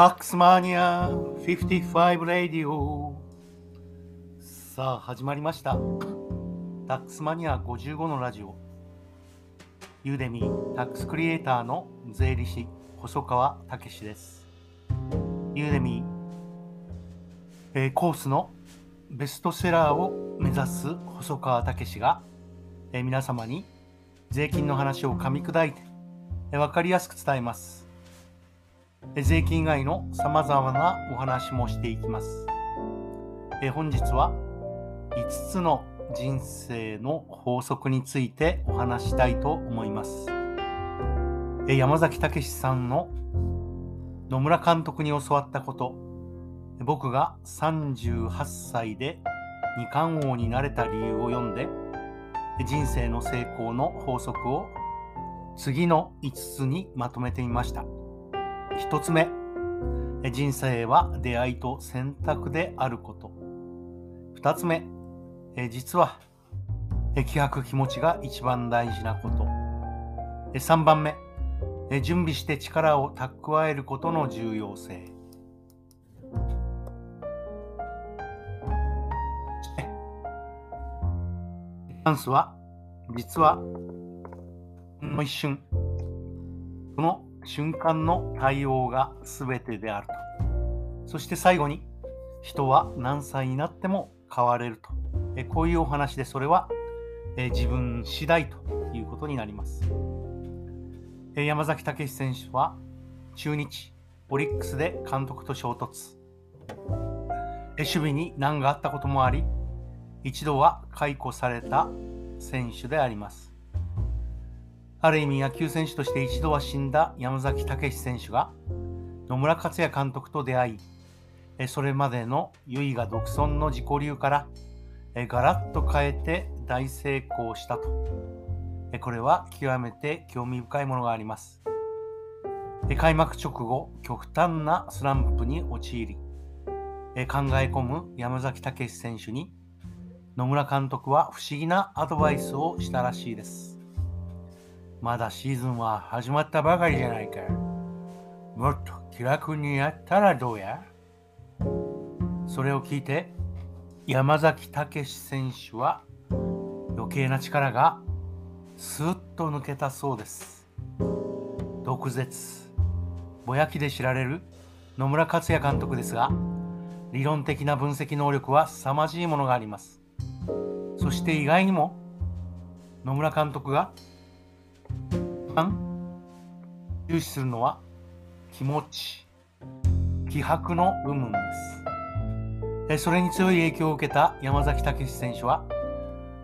タックスマニア55レディオさあ始まりました。タックスマニア55のラジオ。ユーデミータックスクリエイターの税理士細川武です。ユーデミー、えー、コースのベストセラーを目指す細川武が、えー、皆様に税金の話を噛み砕いて、えー、分かりやすく伝えます。税金以外の様々なお話もしていきます。え本日は5つの人生の法則についてお話したいと思います。え山崎武さんの野村監督に教わったこと、僕が38歳で二冠王になれた理由を読んで、人生の成功の法則を次の5つにまとめてみました。1つ目、人生は出会いと選択であること。2つ目、実は気迫気持ちが一番大事なこと。3番目、準備して力を蓄えることの重要性。チャンスは実はもう一瞬この瞬間の対応が全てであると。そして最後に、人は何歳になっても変われると。えこういうお話で、それはえ自分次第ということになります。え山崎武史選手は中日、オリックスで監督と衝突。え守備に難があったこともあり、一度は解雇された選手であります。ある意味野球選手として一度は死んだ山崎武史選手が野村克也監督と出会い、それまでの唯我独尊の自己流からガラッと変えて大成功したと。これは極めて興味深いものがあります。開幕直後、極端なスランプに陥り、考え込む山崎武史選手に野村監督は不思議なアドバイスをしたらしいです。まだシーズンは始まったばかりじゃないか。もっと気楽にやったらどうや？それを聞いて山崎武史選手は余計な力がスーッと抜けたそうです。毒舌、ぼやきで知られる野村克也監督ですが、理論的な分析能力は凄まじいものがあります。そして意外にも野村監督が重視するのは気持ち、気迫の部分です。それに強い影響を受けた山崎武史選手は、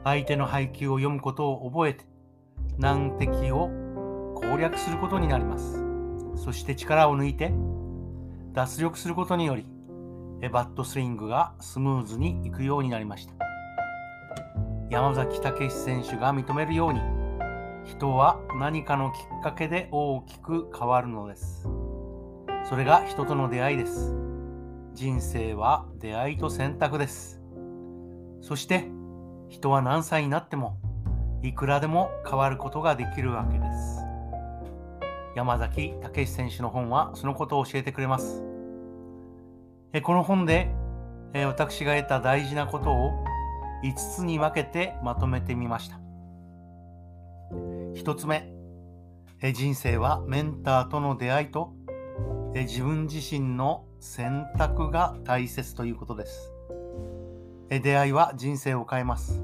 相手の配球を読むことを覚えて、難敵を攻略することになります。そして力を抜いて、脱力することにより、バットスイングがスムーズにいくようになりました。山崎武史選手が認めるように、人は何かのきっかけで大きく変わるのです。それが人との出会いです。人生は出会いと選択です。そして人は何歳になってもいくらでも変わることができるわけです。山崎武史選手の本はそのことを教えてくれます。この本で私が得た大事なことを5つに分けてまとめてみました。1つ目、人生はメンターとの出会いと自分自身の選択が大切ということです。出会いは人生を変えます。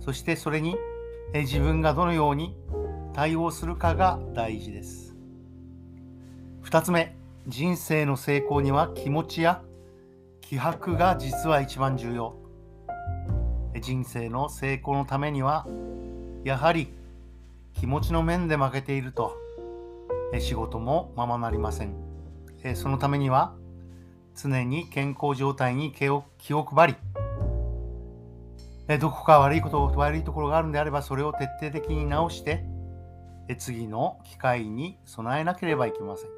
そしてそれに自分がどのように対応するかが大事です。2つ目、人生の成功には気持ちや気迫が実は一番重要。人生の成功のためにはやはり気持ちの面で負けていると、仕事もままなりません。そのためには、常に健康状態に気を気を配り、どこか悪いこと、悪いところがあるんであれば、それを徹底的に直して、次の機会に備えなければいけません。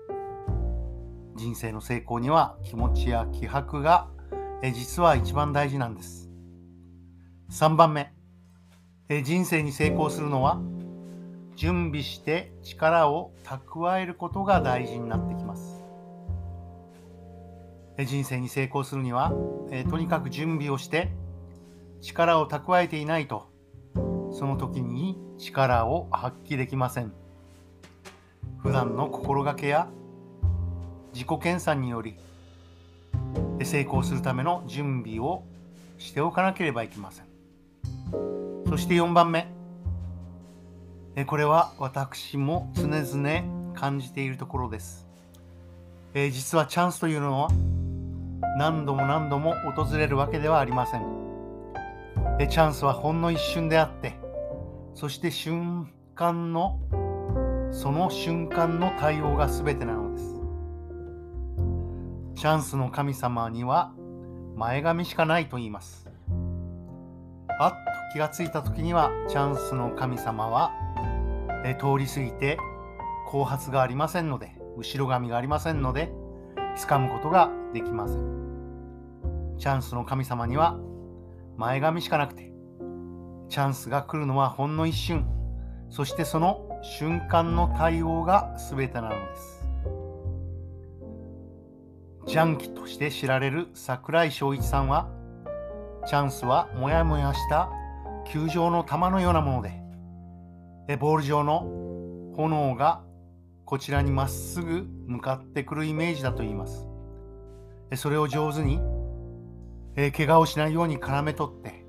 人生の成功には気持ちや気迫が実は一番大事なんです。3番目、人生に成功するのは準備して力を蓄えることが大事になってきます。人生に成功するには、えとにかく準備をして力を蓄えていないとその時に力を発揮できません。普段の心がけや自己研鑽により成功するための準備をしておかなければいけません。そして4番目。これは私も常々感じているところです。え実はチャンスというのは何度も何度も訪れるわけではありません。えチャンスはほんの一瞬であってそして瞬間のその瞬間の対応が全てなのです。チャンスの神様には前髪しかないと言います。あっと気がついた時にはチャンスの神様はえ通り過ぎて後発がありませんので後ろ髪がありませんので掴むことができません。チャンスの神様には前髪しかなくてチャンスが来るのはほんの一瞬そしてその瞬間の対応が全てなのです。ジャンキとして知られる櫻井翔一さんはチャンスはもやもやした球場の球のようなものでえボール上の炎がこちらにまっすぐ向かってくるイメージだと言います。それを上手にえ怪我をしないように絡め取って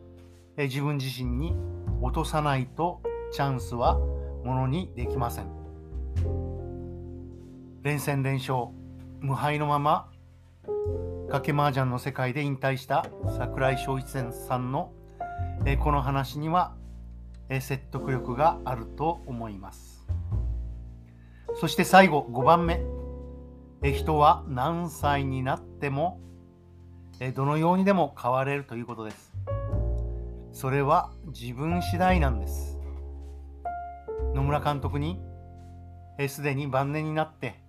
え自分自身に落とさないとチャンスはものにできません。連戦連勝無敗のまま賭け麻雀の世界で引退した櫻井翔一さんのえこの話には説得力があると思います。そして最後5番目。人は何歳になってもどのようにでも変われるということです。それは自分次第なんです。野村監督にすでに晩年になって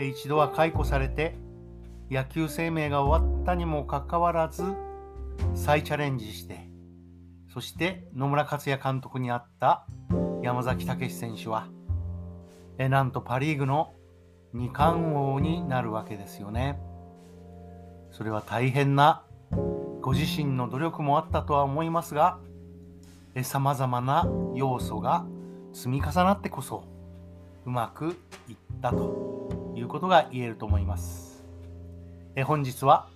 一度は解雇されて野球生命が終わったにもかかわらず再チャレンジしてそして野村克也監督にあった山崎武選手はえなんとパ・リーグの二冠王になるわけですよね。それは大変なご自身の努力もあったとは思いますがさまざまな要素が積み重なってこそうまくいったということが言えると思います。え本日は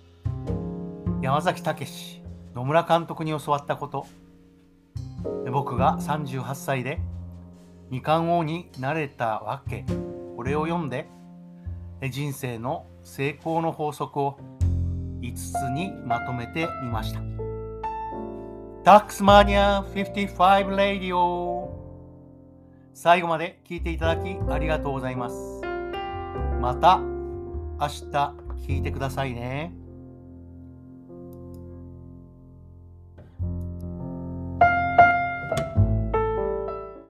山崎武野村監督に教わったこと僕が38歳で二冠王になれたわけこれを読んで人生の成功の法則を5つにまとめてみました。タックスマニア55レディオ最後まで聞いていただきありがとうございます。また明日聞いてくださいね。